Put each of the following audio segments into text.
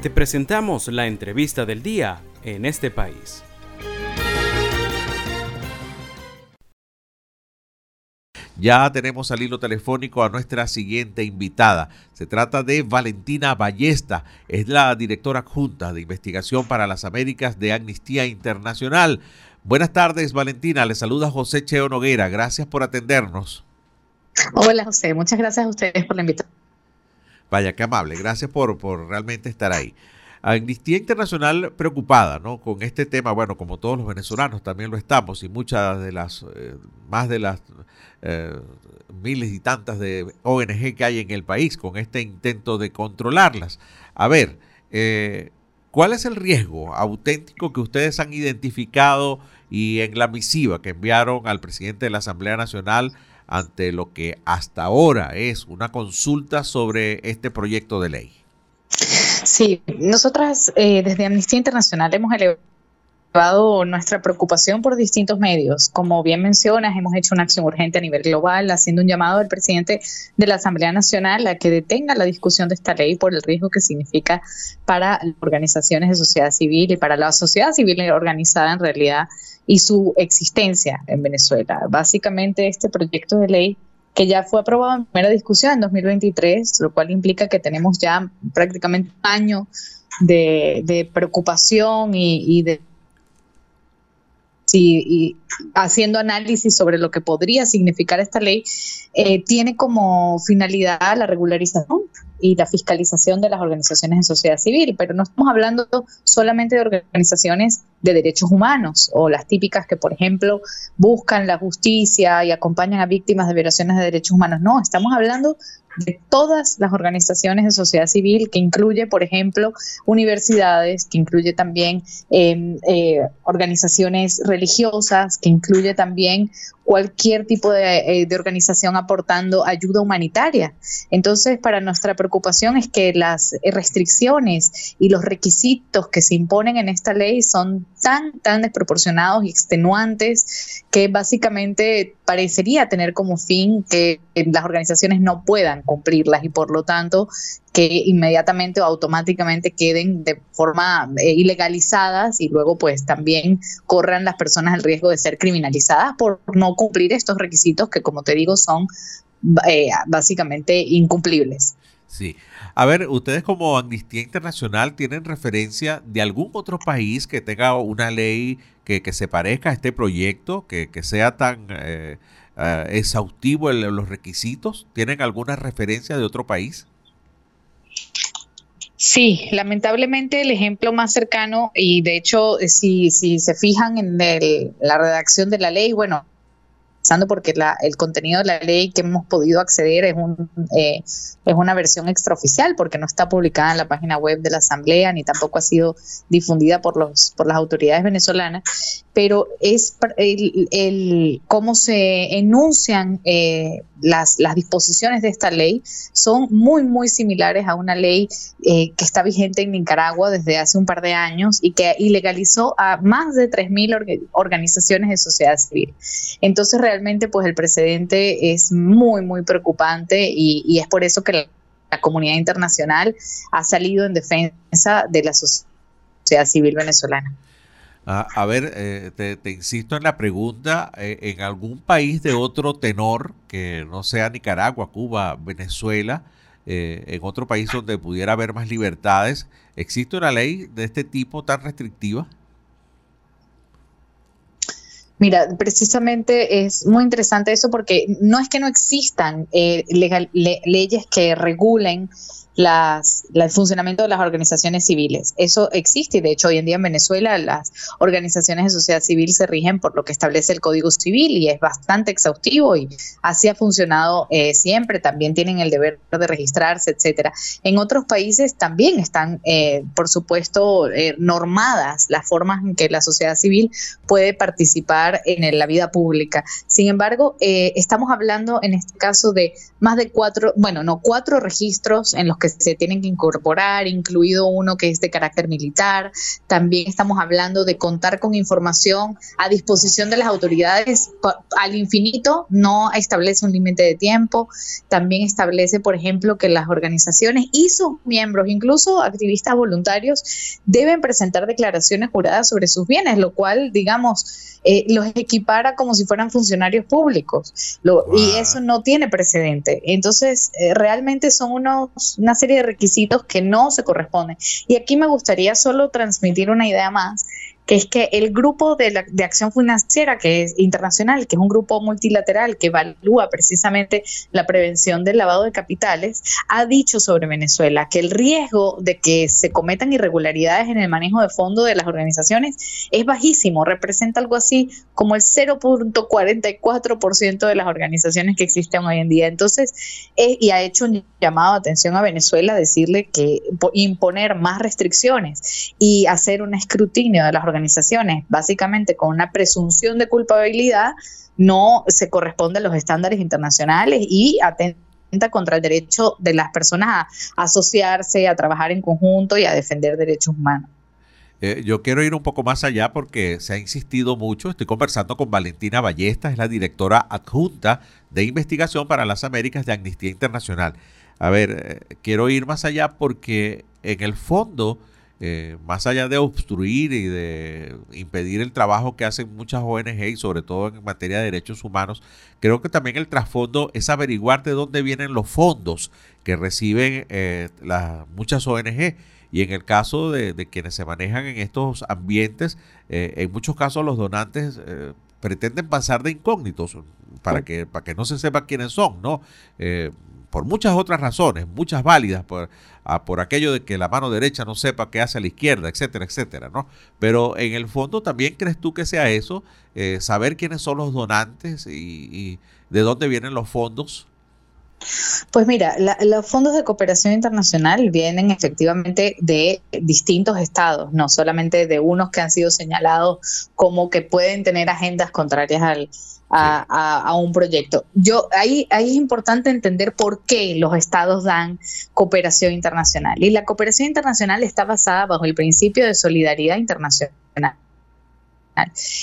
Te presentamos la entrevista del día en este país. Ya tenemos al hilo telefónico a nuestra siguiente invitada. Se trata de Valentina Ballesta, es la directora adjunta de investigación para las Américas de Amnistía Internacional. Buenas tardes, Valentina. Le saluda José Cheo Noguera. Gracias por atendernos. Hola, José. Muchas gracias a ustedes por la invitación. Vaya, qué amable. Gracias por, por realmente estar ahí. Amnistía Internacional preocupada ¿no? con este tema, bueno, como todos los venezolanos también lo estamos, y muchas de las, eh, más de las eh, miles y tantas de ONG que hay en el país, con este intento de controlarlas. A ver, eh, ¿cuál es el riesgo auténtico que ustedes han identificado y en la misiva que enviaron al presidente de la Asamblea Nacional ante lo que hasta ahora es una consulta sobre este proyecto de ley? Sí, nosotras eh, desde Amnistía Internacional hemos elevado nuestra preocupación por distintos medios. Como bien mencionas, hemos hecho una acción urgente a nivel global, haciendo un llamado al presidente de la Asamblea Nacional a que detenga la discusión de esta ley por el riesgo que significa para organizaciones de sociedad civil y para la sociedad civil organizada en realidad y su existencia en Venezuela. Básicamente, este proyecto de ley que ya fue aprobado en primera discusión en 2023, lo cual implica que tenemos ya prácticamente un año de, preocupación y, de y haciendo análisis sobre lo que podría significar esta ley, eh, tiene como finalidad la regularización y la fiscalización de las organizaciones de sociedad civil, pero no estamos hablando solamente de organizaciones de derechos humanos o las típicas que, por ejemplo, buscan la justicia y acompañan a víctimas de violaciones de derechos humanos. No, estamos hablando de todas las organizaciones de sociedad civil, que incluye, por ejemplo, universidades, que incluye también em, eh, organizaciones religiosas, que incluye también cualquier tipo de, eh, de, organización aportando ayuda humanitaria. Entonces, para nuestra preocupación es que las restricciones y los requisitos que se imponen en esta ley son tan, tan desproporcionados y extenuantes que básicamente parecería tener como fin que las organizaciones no puedan cumplirlas y por lo tanto que inmediatamente o automáticamente queden de forma eh, ilegalizadas y luego pues también corran las personas el riesgo de ser criminalizadas por no cumplir estos requisitos que como te digo son eh, básicamente incumplibles. Sí. A ver, ustedes como Amnistía Internacional tienen referencia de algún otro país que tenga una ley que, se parezca a este proyecto, que, sea tan eh, exhaustivo en los requisitos. ¿Tienen alguna referencia de otro país? Sí, lamentablemente el ejemplo más cercano, y de hecho, si, si se fijan en la redacción de la ley, bueno, porque el contenido de la ley que hemos podido acceder es, un, eh, es una versión extraoficial, porque no está publicada en la página web de la Asamblea ni tampoco ha sido difundida por, los, por las autoridades venezolanas, pero es el, cómo se enuncian eh, las, disposiciones de esta ley son muy, muy similares a una ley eh, que está vigente en Nicaragua desde hace un par de años y que ilegalizó a más de 3.000 organizaciones de sociedad civil. Entonces, realmente, pues el precedente es muy, muy preocupante y, es por eso que la, comunidad internacional ha salido en defensa de la sociedad civil venezolana. a ver, eh, te, insisto en la pregunta, eh, ¿en algún país de otro tenor que no sea Nicaragua, Cuba, Venezuela, eh, en otro país donde pudiera haber más libertades, existe una ley de este tipo tan restrictiva? Mira, precisamente es muy interesante eso porque no es que no existan eh, leyes que regulen las, el funcionamiento de las organizaciones civiles. Eso existe y de hecho hoy en día en Venezuela las organizaciones de sociedad civil se rigen por lo que establece el Código Civil y es bastante exhaustivo y así ha funcionado eh, siempre. También tienen el deber de registrarse, etcétera. En otros países también están, eh, por supuesto, eh, normadas las formas en que la sociedad civil puede participar en la vida pública. Sin embargo, estamos hablando en este caso de más de cuatro, bueno, no cuatro registros en los que que se tienen que incorporar, incluido uno que es de carácter militar. También estamos hablando de contar con información a disposición de las autoridades al infinito, no establece un límite de tiempo. También establece, por ejemplo, que las organizaciones y sus miembros, incluso activistas voluntarios, deben presentar declaraciones juradas sobre sus bienes, lo cual, digamos, eh, los equipara como si fueran funcionarios públicos. Y eso no tiene precedente. Entonces, eh, realmente son unos, una serie de requisitos que no se corresponden. Y aquí me gustaría solo transmitir una idea más que es que el grupo de, de, acción financiera, que es internacional, que es un grupo multilateral que evalúa precisamente la prevención del lavado de capitales, ha dicho sobre Venezuela que el riesgo de que se cometan irregularidades en el manejo de fondos de las organizaciones es bajísimo, representa algo así como el 0.44% de las organizaciones que existen hoy en día. Entonces, eh, y ha hecho un llamado de atención a Venezuela, decirle que imponer más restricciones y hacer un escrutinio de las organizaciones básicamente con una presunción de culpabilidad, no se corresponde a los estándares internacionales y atenta contra el derecho de las personas a asociarse, a trabajar en conjunto y a defender derechos humanos. Eh, yo quiero ir un poco más allá porque se ha insistido mucho. Estoy conversando con Valentina Ballesta, es la directora adjunta de investigación para las Américas de Amnistía Internacional. A ver, eh, quiero ir más allá porque en el fondo eh, más allá de obstruir y de impedir el trabajo que hacen muchas ONG y sobre todo en materia de derechos humanos, creo que también el trasfondo es averiguar de dónde vienen los fondos que reciben eh, las, muchas ONG. Y en el caso de, quienes se manejan en estos ambientes, eh, en muchos casos los donantes pretenden pasar de incógnitos para que, para que no se sepa quiénes son, ¿no? Por muchas otras razones, muchas válidas, por, por aquello de que la mano derecha no sepa qué hace a la izquierda, etcétera, etcétera, ¿no? Pero en el fondo también crees tú que sea eso, eh, saber quiénes son los donantes y, de dónde vienen los fondos. Pues mira, los fondos de cooperación internacional vienen efectivamente de distintos estados, no solamente de unos que han sido señalados como que pueden tener agendas contrarias al, a, un proyecto. Yo ahí, ahí es importante entender por qué los estados dan cooperación internacional. Y la cooperación internacional está basada bajo el principio de solidaridad internacional.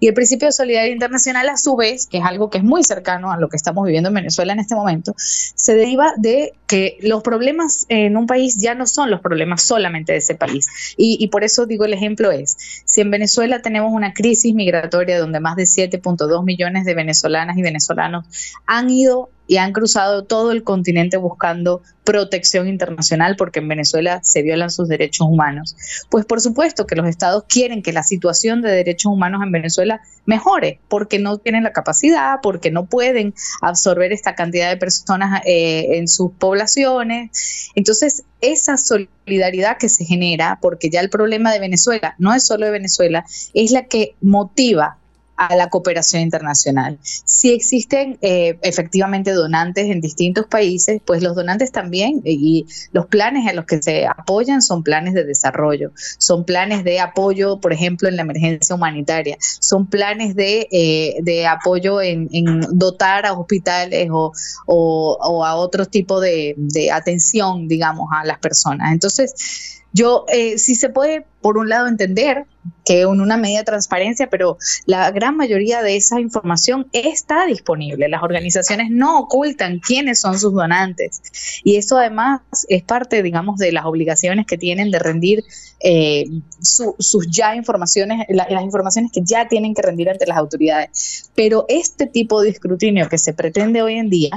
Y el principio de solidaridad internacional, a su vez, que es algo que es muy cercano a lo que estamos viviendo en Venezuela en este momento, se deriva de que los problemas en un país ya no son los problemas solamente de ese país. Y, y por eso digo el ejemplo es, si en Venezuela tenemos una crisis migratoria donde más de 7.2 millones de venezolanas y venezolanos han ido y han cruzado todo el continente buscando protección internacional porque en Venezuela se violan sus derechos humanos. Pues por supuesto que los estados quieren que la situación de derechos humanos en Venezuela mejore porque no tienen la capacidad, porque no pueden absorber esta cantidad de personas eh, en sus poblaciones. Entonces, esa solidaridad que se genera, porque ya el problema de Venezuela no es solo de Venezuela, es la que motiva a la cooperación internacional. Si existen eh, efectivamente donantes en distintos países, pues los donantes también y los planes en los que se apoyan son planes de desarrollo, son planes de apoyo, por ejemplo, en la emergencia humanitaria, son planes de, eh, apoyo en, dotar a hospitales o, a otro tipo de, de atención, digamos, a las personas. Entonces, yo eh, sí se puede, por un lado, entender que en una medida de transparencia, pero la gran mayoría de esa información está disponible. Las organizaciones no ocultan quiénes son sus donantes. Y eso además es parte, digamos, de las obligaciones que tienen de rendir eh, sus ya informaciones, las informaciones que ya tienen que rendir ante las autoridades. Pero este tipo de escrutinio que se pretende hoy en día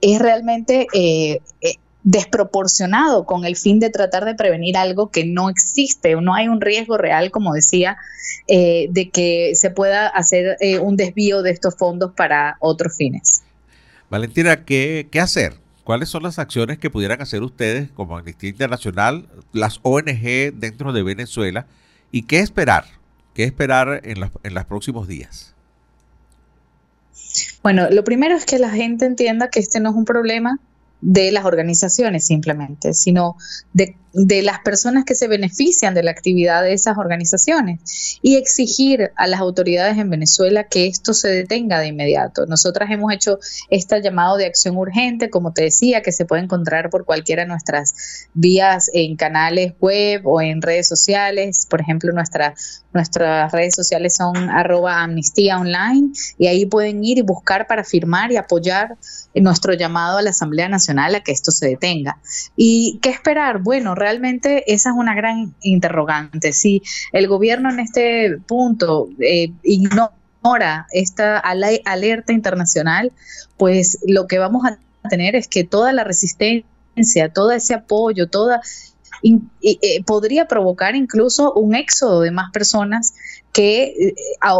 es realmente... Eh, eh desproporcionado con el fin de tratar de prevenir algo que no existe o no hay un riesgo real, como decía, eh, de que se pueda hacer eh, un desvío de estos fondos para otros fines. Valentina, ¿qué, ¿qué hacer? ¿Cuáles son las acciones que pudieran hacer ustedes como Amnistía Internacional, las ONG dentro de Venezuela? ¿Y qué esperar? ¿Qué esperar en los, en los próximos días? Bueno, lo primero es que la gente entienda que este no es un problema de las organizaciones simplemente, sino de de las personas que se benefician de la actividad de esas organizaciones y exigir a las autoridades en Venezuela que esto se detenga de inmediato. Nosotras hemos hecho este llamado de acción urgente, como te decía, que se puede encontrar por cualquiera de nuestras vías en canales web o en redes sociales. Por ejemplo, nuestra, nuestras redes sociales son arroba amnistía online y ahí pueden ir y buscar para firmar y apoyar nuestro llamado a la Asamblea Nacional a que esto se detenga. ¿Y qué esperar? Bueno, realmente esa es una gran interrogante. Si el gobierno en este punto eh, ignora esta alerta internacional, pues lo que vamos a tener es que toda la resistencia, todo ese apoyo, toda eh, podría provocar incluso un éxodo de más personas que eh,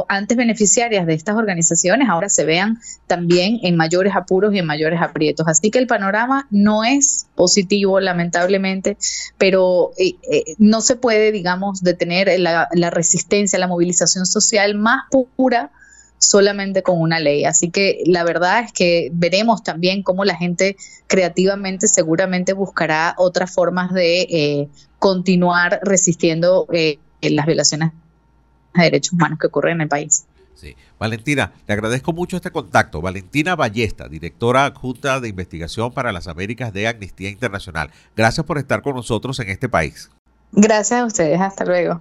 antes beneficiarias de estas organizaciones ahora se vean también en mayores apuros y en mayores aprietos. Así que el panorama no es positivo, lamentablemente, pero eh, no se puede, digamos, detener la resistencia, la movilización social más pura solamente con una ley. Así que la verdad es que veremos también cómo la gente creativamente seguramente buscará otras formas de eh, continuar resistiendo eh, las violaciones de derechos humanos que ocurren en el país. Sí. Valentina, te agradezco mucho este contacto. Valentina Ballesta, directora adjunta de investigación para las Américas de Amnistía Internacional. Gracias por estar con nosotros en este país. Gracias a ustedes. Hasta luego.